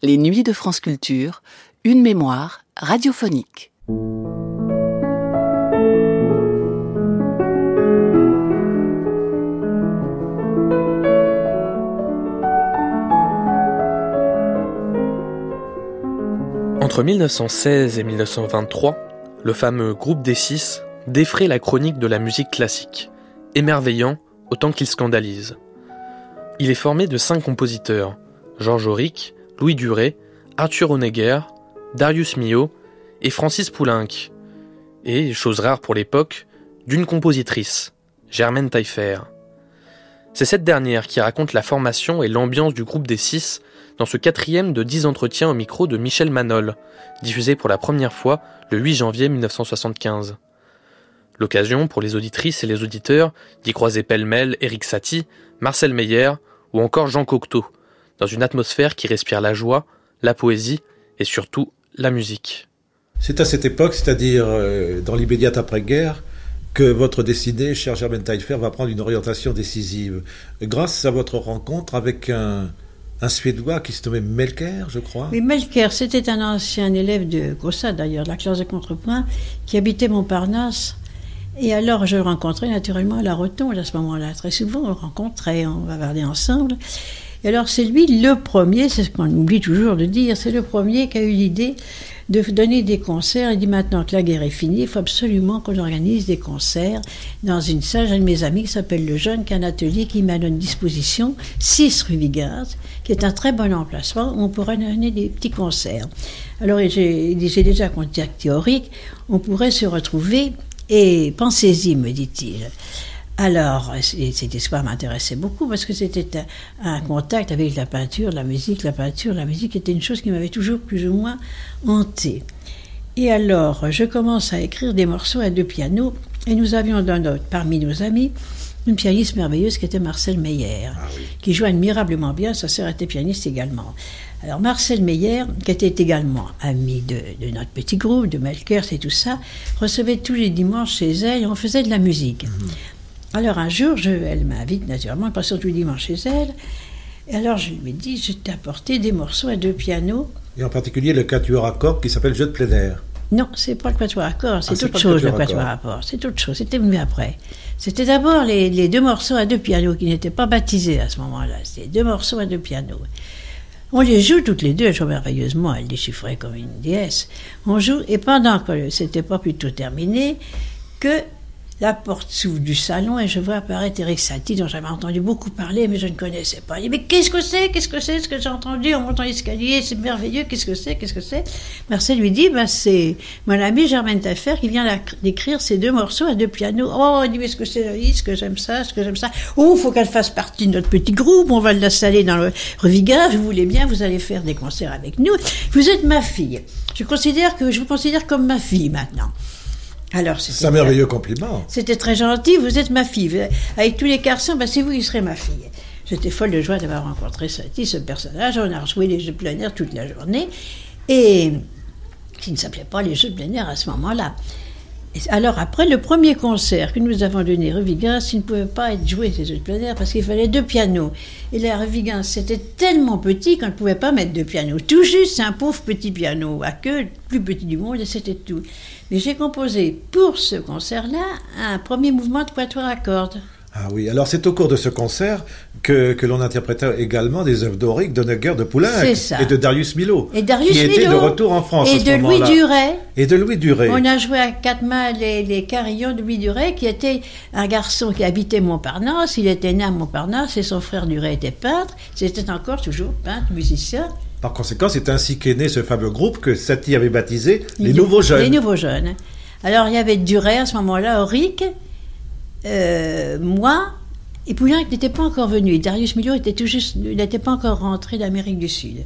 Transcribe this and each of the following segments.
Les nuits de France Culture, une mémoire radiophonique. Entre 1916 et 1923, le fameux groupe des six défraie la chronique de la musique classique, émerveillant autant qu'il scandalise. Il est formé de cinq compositeurs, Georges Auric, Louis Duret, Arthur Honegger, Darius Milhaud et Francis Poulenc. Et, chose rare pour l'époque, d'une compositrice, Germaine Taillefer. C'est cette dernière qui raconte la formation et l'ambiance du groupe des six dans ce quatrième de dix entretiens au micro de Michel Manol, diffusé pour la première fois le 8 janvier 1975. L'occasion pour les auditrices et les auditeurs d'y croiser pêle-mêle Eric Satie, Marcel Meyer ou encore Jean Cocteau, dans une atmosphère qui respire la joie, la poésie et surtout la musique. C'est à cette époque, c'est-à-dire euh, dans l'immédiate après-guerre, que votre destinée, cher Germaine Taillefer, va prendre une orientation décisive. Grâce à votre rencontre avec un, Suédois qui se nommait Melker, je crois. Oui, Melker, c'était un ancien élève de Gossa, d'ailleurs, de la classe de contrepoint, qui habitait Montparnasse. Et alors, je le rencontrais naturellement à la Rotonde à ce moment-là. Très souvent, on le rencontrait, on bavardait ensemble. Et alors c'est lui le premier, c'est ce qu'on oublie toujours de dire, c'est le premier qui a eu l'idée de donner des concerts. Il dit maintenant que la guerre est finie, il faut absolument qu'on organise des concerts dans une salle. J'ai un de mes amis qui s'appelle Le Jeune, qui a un atelier qui m'a donné disposition, 6 rue Vigard, qui est un très bon emplacement où on pourrait donner des petits concerts. Alors j'ai déjà contacté théorique, on pourrait se retrouver et pensez-y, me dit-il. Alors, cette histoire m'intéressait beaucoup parce que c'était un, contact avec la peinture, la musique. La peinture, la musique était une chose qui m'avait toujours plus ou moins hanté. Et alors, je commence à écrire des morceaux à deux pianos et nous avions dans notre, parmi nos amis une pianiste merveilleuse qui était Marcel Meyer, ah qui jouait admirablement bien. Sa sœur était pianiste également. Alors Marcel Meyer, qui était également ami de, notre petit groupe, de Melkers et tout ça, recevait tous les dimanches chez elle et on faisait de la musique. Mhm. Alors un jour, je, elle m'invite naturellement, passons tous les dimanches chez elle. Et alors je lui ai dit, je t'ai apporté des morceaux à deux pianos. Et en particulier le quatuor à cordes qui s'appelle Jeu de plein air. Non, c'est pas le quatuor à cordes, c'est ah, autre chose le quatuor à cordes. C'est autre chose, c'était venu après. C'était d'abord les, deux morceaux à deux pianos qui n'étaient pas baptisés à ce moment-là. C'était deux morceaux à deux pianos. On les joue toutes les deux, elles jouent merveilleusement, elle déchiffrait comme une déesse. On joue, et pendant que c'était pas plutôt terminé, que la porte s'ouvre du salon et je vois apparaître Eric Satie, dont j'avais entendu beaucoup parler, mais je ne connaissais pas. Il dit Mais qu'est-ce que c'est? Qu'est-ce que c'est ce que j'ai entendu en montant l'escalier? C'est merveilleux, qu'est-ce que c'est? Qu'est-ce que c'est? Marcel lui dit ben, C'est mon ami Germaine Taffer qui vient d'écrire ces deux morceaux à deux pianos. Oh, il dit Mais ce que c'est ce que j'aime ça, ce que j'aime ça. Oh, faut qu'elle fasse partie de notre petit groupe, on va l'installer dans le Revigard, vous voulez bien, vous allez faire des concerts avec nous. Vous êtes ma fille. Je considère que je vous considère comme ma fille maintenant. Alors, c'est un merveilleux compliment. C'était très gentil. Vous êtes ma fille. Avec tous les garçons, ben, c'est vous qui serez ma fille. J'étais folle de joie d'avoir rencontré ce personnage. On a joué les jeux de plein air toute la journée. Et qui ne s'appelait pas les jeux de plein air à ce moment-là. Alors, après le premier concert que nous avons donné à Revigans, il ne pouvait pas être joué ces de plein parce qu'il fallait deux pianos. Et la Revigans, c'était tellement petit qu'on ne pouvait pas mettre deux pianos. Tout juste un pauvre petit piano à queue, le plus petit du monde, et c'était tout. Mais j'ai composé pour ce concert-là un premier mouvement de quatuor à cordes. Ah oui, alors c'est au cours de ce concert que, que l'on interpréta également des œuvres d'Auric, de de Poulenc et de Darius Milhaud. Et Darius qui était de retour en France. Et de Louis Duret. Et de Louis Duret. On a joué à quatre mains les, les carillons de Louis Duret, qui était un garçon qui habitait Montparnasse. Il était né à Montparnasse et son frère Duret était peintre. C'était encore toujours peintre, musicien. Par conséquent, c'est ainsi qu'est né ce fameux groupe que Satie avait baptisé les, Nouveaux Jeunes. Les Nouveaux Jeunes. Alors il y avait Duret à ce moment-là, Auric, euh, moi, et Poulenc n'était pas encore venu. Et Darius Milhaud était tout juste, n'était pas encore rentré d'Amérique du Sud.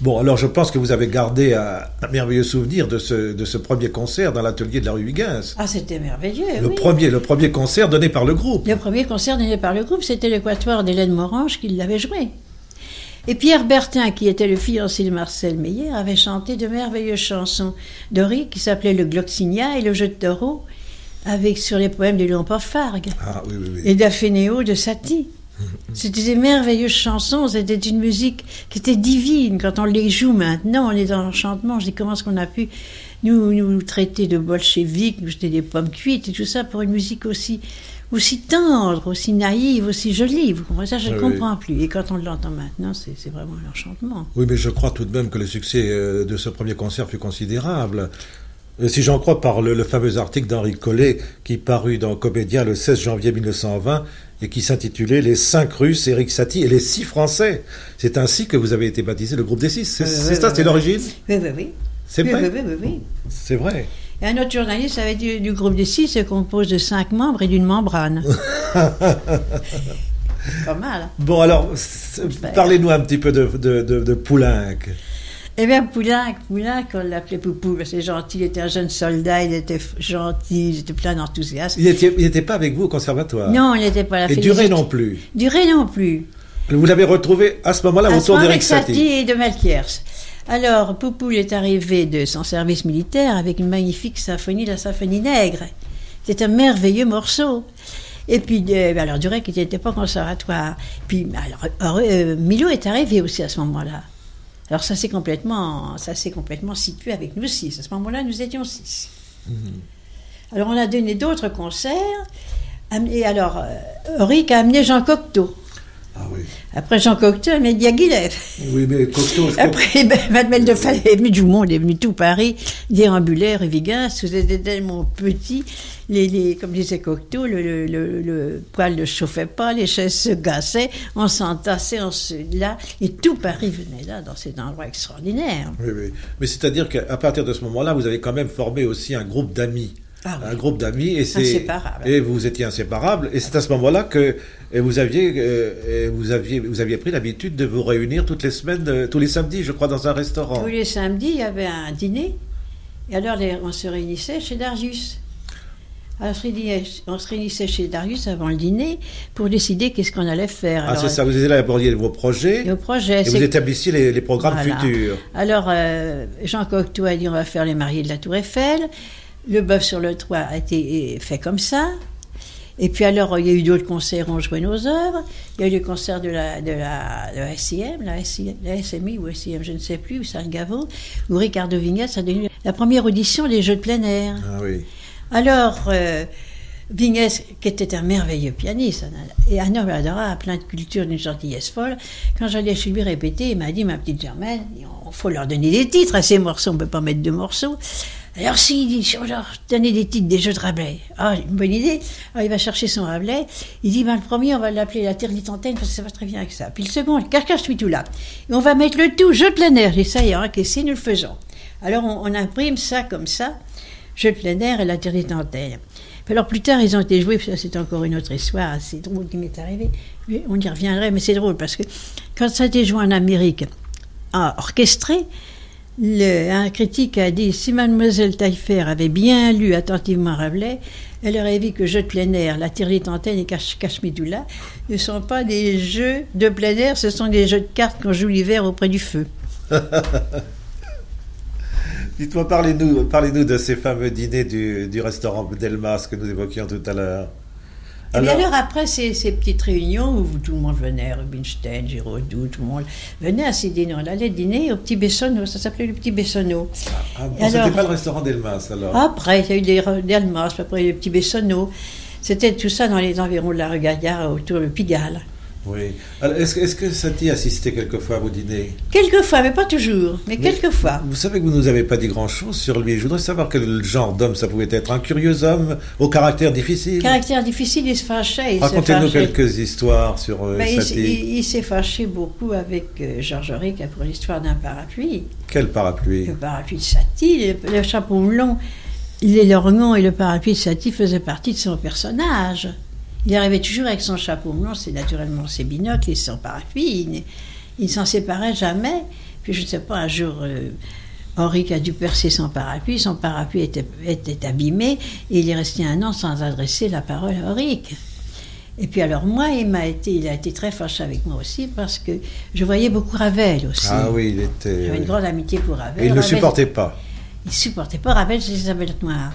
Bon, alors je pense que vous avez gardé un, merveilleux souvenir de ce, de ce premier concert dans l'atelier de la rue Huygens. Ah, c'était merveilleux. Le, premier, le premier concert donné par le groupe. Le premier concert donné par le groupe, c'était le quatuor d'Hélène Morange qui l'avait joué. Et Pierre Bertin, qui était le fiancé de Marcel Meyer, avait chanté de merveilleuses chansons d'Ori qui s'appelaient Le Gloxinia et Le Jeu de taureau, avec, sur les poèmes de Léon Fargue. Ah, oui, oui, oui. Et d'Afénéo de Satie. C'était des merveilleuses chansons, c'était une musique qui était divine. Quand on les joue maintenant, on est dans l'enchantement. Je dis comment est-ce qu'on a pu nous, nous traiter de bolcheviques, nous jeter des pommes cuites et tout ça pour une musique aussi, aussi tendre, aussi naïve, aussi jolie? Vous comprenez ça? Je ne Oui, comprends plus. Et quand on l'entend maintenant, c'est c'est vraiment l'enchantement. Oui, mais je crois tout de même que le succès euh, de ce premier concert fut considérable. Euh, Si j'en crois par le, le fameux article d'Henri Collet qui parut dans Comédia le 16 janvier 1920 et qui s'intitulait Les cinq Russes, Eric Satie et les six Français. C'est ainsi que vous avez été baptisé le groupe des six. C'est Oui, oui, ça, oui, c'est l'origine Oui, oui, oui. C'est vrai oui, oui, oui, oui. C'est vrai. Et un autre journaliste avait dit du groupe des six se compose de cinq membres et d'une membrane. Pas mal. hein. Bon, alors, Ben. parlez-nous un petit peu de, de, de, de Poulenc. Eh bien, Poulenc, Poulenc, on l'appelait Poupou, parce c'est gentil, il était un jeune soldat, il était gentil, il était plein d'enthousiasme. Il n'était il pas avec vous au conservatoire Non, il n'était pas la Et Duré non plus. Duré non plus. Vous l'avez retrouvé à ce moment-là autour moment, d'Eric avec Satie Satie. et de Melchiers. Alors, Poupou est arrivé de son service militaire avec une magnifique symphonie, la symphonie nègre. C'est un merveilleux morceau. Et puis, euh, alors, Duré qui n'était pas au conservatoire. Puis, alors, euh, Milo est arrivé aussi à ce moment-là. Alors, ça s'est complètement, ça s'est complètement situé avec nous six. À ce moment-là, nous étions six. Alors, on a donné d'autres concerts. Et alors, euh, Auric a amené Jean Cocteau. Ah oui. Après Jean Cocteau, a amené Diaghilev. Oui, mais Cocteau, je Après, ben, Mademoiselle de Falais est venue du monde, est venue tout Paris, déambulaire, Vigas, vous étiez tellement petit, les, les, comme disait Cocteau, le, le, le, le poêle ne chauffait pas, les chaises se gassaient, on s'entassait, on se là, et tout Paris venait là, dans cet endroit extraordinaire. Oui, oui. Mais c'est-à-dire qu'à partir de ce moment-là, vous avez quand même formé aussi un groupe d'amis. Un groupe d'amis et c'est et vous étiez inséparables et c'est à ce moment-là que et vous aviez euh, vous aviez vous aviez pris l'habitude de vous réunir toutes les semaines euh, tous les samedis je crois dans un restaurant. Tous les samedis, il y avait un dîner, et alors les- on se réunissait chez Darius. Alors, on se réunissait- on se réunissait chez Darius avant le dîner pour décider qu'est-ce qu'on allait faire. Ah c'est ça, vous élaboriez vos projets Et au projet, et vous établissiez les, les programmes Voilà. futurs. Alors, euh, Jean Cocteau a dit on va faire les mariés de la Tour Eiffel. Le bœuf sur le toit a été fait comme ça. Et puis alors, il y a eu d'autres concerts, on jouait nos œuvres. Il y a eu le concert de la, de la, de la SIM, la, SMI ou SIM, je ne sais plus, ou Salgavo, où Ricardo Vignès a donné la première audition des Jeux de plein air. Ah oui. Alors, euh, Vignès, qui était un merveilleux pianiste, et un homme adorable, plein de culture, d'une gentillesse folle, quand j'allais chez lui répéter, il m'a dit, ma petite Germaine, il faut leur donner des titres à ces morceaux, on ne peut pas mettre deux morceaux. Alors si, il dit, si on leur donnait des titres des jeux de Rabelais, ah, une bonne idée. Alors il va chercher son Rabelais, il dit, ben, le premier, on va l'appeler la terre d'Itantenne, parce que ça va très bien avec ça. Puis le second, Carcache tout là. Et on va mettre le tout, jeu de plein air. Dit, ça y est, encaissé, nous le faisons. Alors on, imprime ça comme ça, jeu de plein air et la terre d'Itantenne. Puis alors plus tard, ils ont été joués, ça c'est encore une autre histoire assez drôle qui m'est arrivée. On y reviendrait, mais c'est drôle parce que quand ça a été joué en Amérique, orchestré, un critique a dit si Mademoiselle Taillefer avait bien lu attentivement Rabelais, elle aurait vu que jeux de plein air, la tirelite antenne et Cache- Cache-Midoula ne sont pas des jeux de plein air, ce sont des jeux de cartes qu'on joue l'hiver auprès du feu. Dites-moi, parlez-nous parlez de ces fameux dîners du restaurant Delmas que nous évoquions tout à l'heure. Et bien alors après ces, ces petites réunions où tout le monde venait, Rubinstein, Giraudoux, tout le monde venait à ces dîners. On allait dîner au Petit Bessonneau, ça s'appelait le Petit Bessonneau. ah, bon, Et c'était alors- pas le restaurant Delmas alors Après, il y a eu puis après le Petit Bessonneau. C'était tout ça dans les environs de la rue Gaillard, autour de Pigalle. Oui. Est-ce que, Satie assistait quelquefois à vos dîners Quelquefois, mais pas toujours, mais, Mais- quelquefois. Vous savez que vous nous avez pas dit grand-chose sur lui. Je voudrais savoir quel genre d'homme ça pouvait être. Un curieux homme au caractère difficile. Caractère difficile, il se fâchait. Racontez-nous quelques histoires sur euh, il, s- Satie. il- il s'est fâché beaucoup avec euh, Georges Auric pour l'histoire d'un parapluie. Quel parapluie Le parapluie de Satie, le, le chapeau melon, les lorgnons et le parapluie de Satie faisaient partie de son personnage. Il arrivait toujours avec son chapeau melon, c'est naturellement ses binocles et son parapluie. Il, ne- s'en séparait jamais. Puis je ne sais pas, un jour, euh, Henri a dû percer son parapluie, son parapluie était, était abîmé et il est resté un an sans adresser la parole à Auric. Et puis alors moi, il, m'a été, il a été très fâché avec moi aussi parce que je voyais beaucoup Ravel aussi. Ah oui, il était. J'avais une grande amitié pour Ravel. Et il ne supportait pas. il supportait pas Ravel chez Isabelle Noire.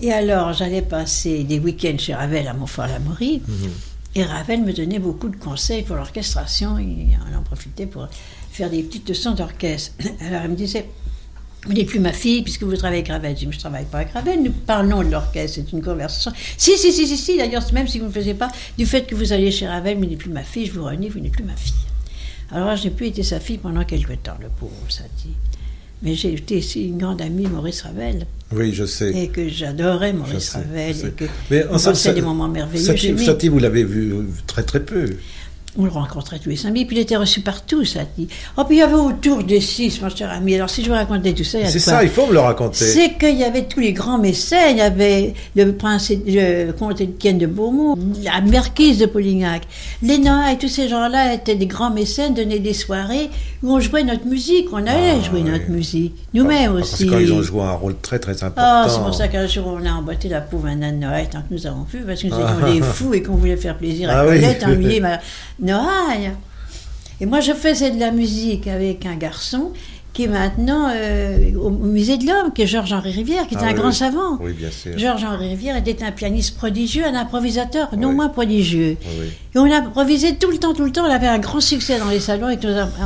Et alors, j'allais passer des week-ends chez Ravel à Montfort-l'Amaury. Et Ravel me donnait beaucoup de conseils pour l'orchestration, et on en profitait pour faire des petites leçons d'orchestre. Alors il me disait, vous n'êtes plus ma fille puisque vous travaillez avec Ravel. Je dis, mais je ne travaille pas avec Ravel, nous parlons de l'orchestre, c'est une conversation. Si, si, si, si, si, d'ailleurs, même si vous ne faisiez pas, du fait que vous alliez chez Ravel, vous n'êtes plus ma fille, je vous renie, vous n'êtes plus ma fille. Alors j'ai pu être sa fille pendant quelque temps, le pauvre dit. Mais j'ai été une grande amie Maurice Ravel. Oui, je sais. Et que j'adorais Maurice Ravel. Et que Mais on passait des moments merveilleux. Satie, vous l'avez vu très très peu. On le rencontrait tous les samedis, puis il était reçu partout, ça dit. Oh, puis il y avait autour des six, mon cher ami. Alors, si je vous racontais tout ça, C'est ça, il faut me le raconter. C'est qu'il y avait tous les grands mécènes. Il y avait le prince, le comte Étienne de Beaumont, la marquise de Polignac. Les Noah et tous ces gens-là étaient des grands mécènes, donnaient des soirées où on jouait notre musique. On allait ah, jouer notre musique. Nous-mêmes ah, aussi. Parce qu'ils ont joué un rôle très, très important. Ah, c'est pour ça qu'un jour, on a emboîté la pauvre Anna de Noël tant que nous avons vu, parce que nous étions des fous et qu'on voulait faire plaisir à Colette, oui. Noailles. Et moi, je faisais de la musique avec un garçon qui est maintenant euh, au musée de l'Homme, qui est Georges-Henri Rivière, qui est ah un grand savant. Oui, bien sûr. Georges-Henri Rivière était un pianiste prodigieux, un improvisateur non moins prodigieux. Et on improvisait tout le temps, tout le temps. On avait un grand succès dans les salons. Et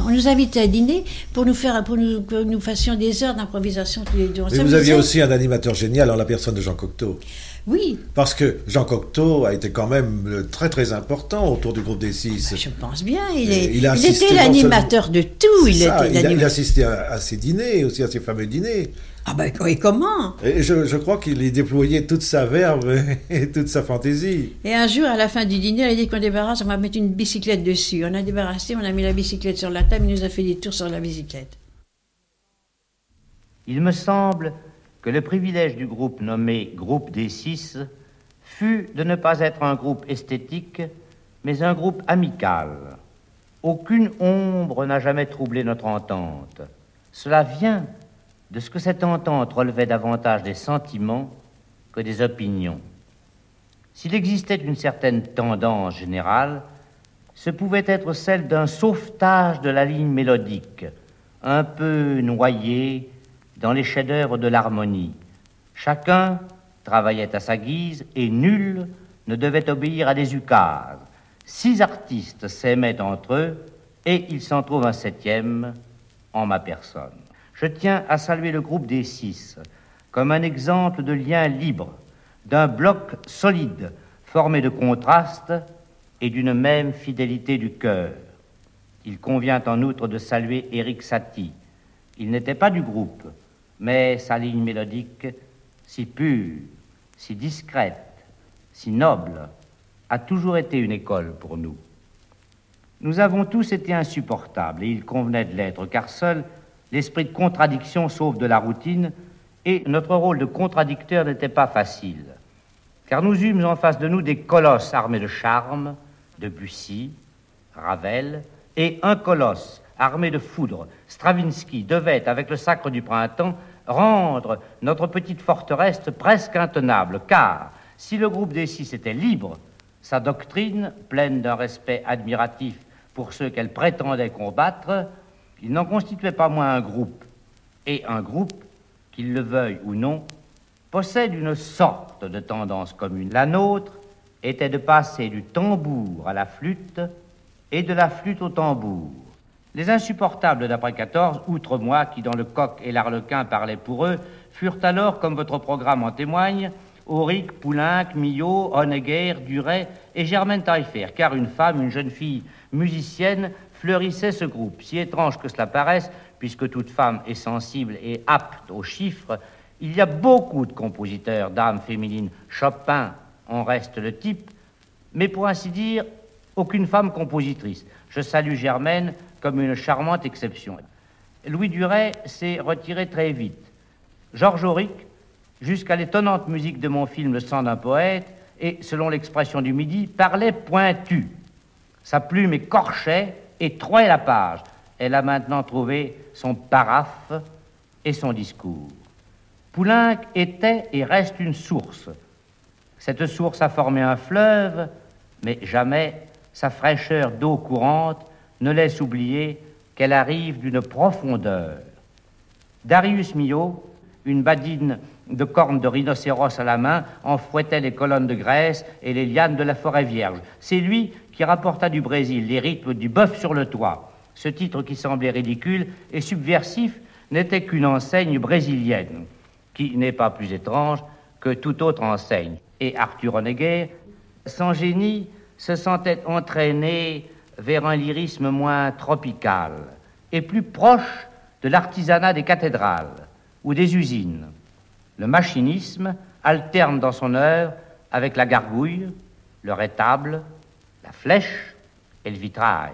on nous invitait à dîner pour nous faire, pour nous, que nous fassions des heures d'improvisation tous les deux. Et vous aviez aussi un animateur génial en la personne de Jean Cocteau. Oui. Parce que Jean Cocteau a été quand même euh, très très important autour du groupe des Six. Ah, je pense bien. Il, est, il, était l'animateur de tout. Il, était il, a, il, assisté à, ses dîners, aussi à ses fameux dîners. Ah ben et comment? Et je, je, crois qu'il y déployait toute sa verve et toute sa fantaisie. Et un jour, à la fin du dîner, il a dit qu'on débarrasse, on va mettre une bicyclette dessus. On a débarrassé, on a mis la bicyclette sur la table, il nous a fait des tours sur la bicyclette. Il me semble que le privilège du groupe nommé Groupe des Six fut de ne pas être un groupe esthétique, mais un groupe amical. Aucune ombre n'a jamais troublé notre entente. Cela vient de ce que cette entente relevait davantage des sentiments que des opinions. S'il existait une certaine tendance générale, ce pouvait être celle d'un sauvetage de la ligne mélodique, un peu noyée dans les chefs-d'œuvre de l'harmonie. Chacun travaillait à sa guise et nul ne devait obéir à des ukases. Six artistes s'aimaient entre eux et il s'en trouve un septième en ma personne. Je tiens à saluer le groupe des six comme un exemple de lien libre, d'un bloc solide formé de contrastes et d'une même fidélité du cœur. Il convient en outre de saluer Éric Satie. Il n'était pas du groupe, mais sa ligne mélodique, si pure, si discrète, si noble, a toujours été une école pour nous. Nous avons tous été insupportables, et il convenait de l'être, car seul l'esprit de contradiction sauve de la routine, et notre rôle de contradicteur n'était pas facile, car nous eûmes en face de nous des colosses armés de charme, de Bussy, Ravel, et un colosse armé de foudre, Stravinsky, devait, avec le sacre du printemps, rendre notre petite forteresse presque intenable, car si le groupe des six était libre, sa doctrine, pleine d'un respect admiratif pour ceux qu'elle prétendait combattre, il n'en constituait pas moins un groupe. Et un groupe, qu'il le veuille ou non, possède une sorte de tendance commune. La nôtre était de passer du tambour à la flûte et de la flûte au tambour. Les insupportables d'après 14, outre moi qui dans le coq et l'arlequin parlaient pour eux, furent alors, comme votre programme en témoigne, Auric, Poulenc, Millot, Honegger, Duret et Germaine Taillefer, car une femme, une jeune fille musicienne, fleurissait ce groupe. Si étrange que cela paraisse, puisque toute femme est sensible et apte aux chiffres, il y a beaucoup de compositeurs d'âmes féminines. Chopin en reste le type, mais pour ainsi dire, aucune femme compositrice. Je salue Germaine comme une charmante exception. Louis Duret s'est retiré très vite. Georges Auric, jusqu'à l'étonnante musique de mon film Le sang d'un poète, et, selon l'expression du midi, parlait pointu. Sa plume écorchait et trouvait la page. Elle a maintenant trouvé son paraphe et son discours. Poulenc était et reste une source. Cette source a formé un fleuve, mais jamais sa fraîcheur d'eau courante ne laisse oublier qu'elle arrive d'une profondeur. Darius Milhaud une badine de cornes de rhinocéros à la main, en fouettait les colonnes de Grèce et les lianes de la forêt vierge. C'est lui qui rapporta du Brésil les rythmes du bœuf sur le toit. Ce titre qui semblait ridicule et subversif n'était qu'une enseigne brésilienne, qui n'est pas plus étrange que toute autre enseigne. Et Arthur Honegger, sans génie, se sentait entraîné vers un lyrisme moins tropical et plus proche de l'artisanat des cathédrales ou des usines. Le machinisme alterne dans son œuvre avec la gargouille, le rétable, la flèche et le vitrail.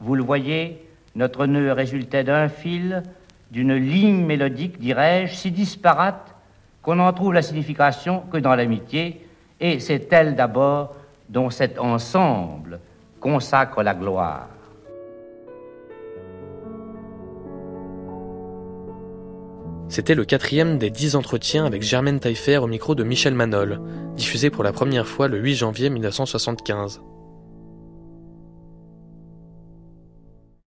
Vous le voyez, notre nœud résultait d'un fil, d'une ligne mélodique, dirais-je, si disparate qu'on n'en trouve la signification que dans l'amitié, et c'est elle d'abord dont cet ensemble consacre la gloire. C'était le quatrième des dix entretiens avec Germaine Taillefer au micro de Michel Manol, diffusé pour la première fois le 8 janvier 1975.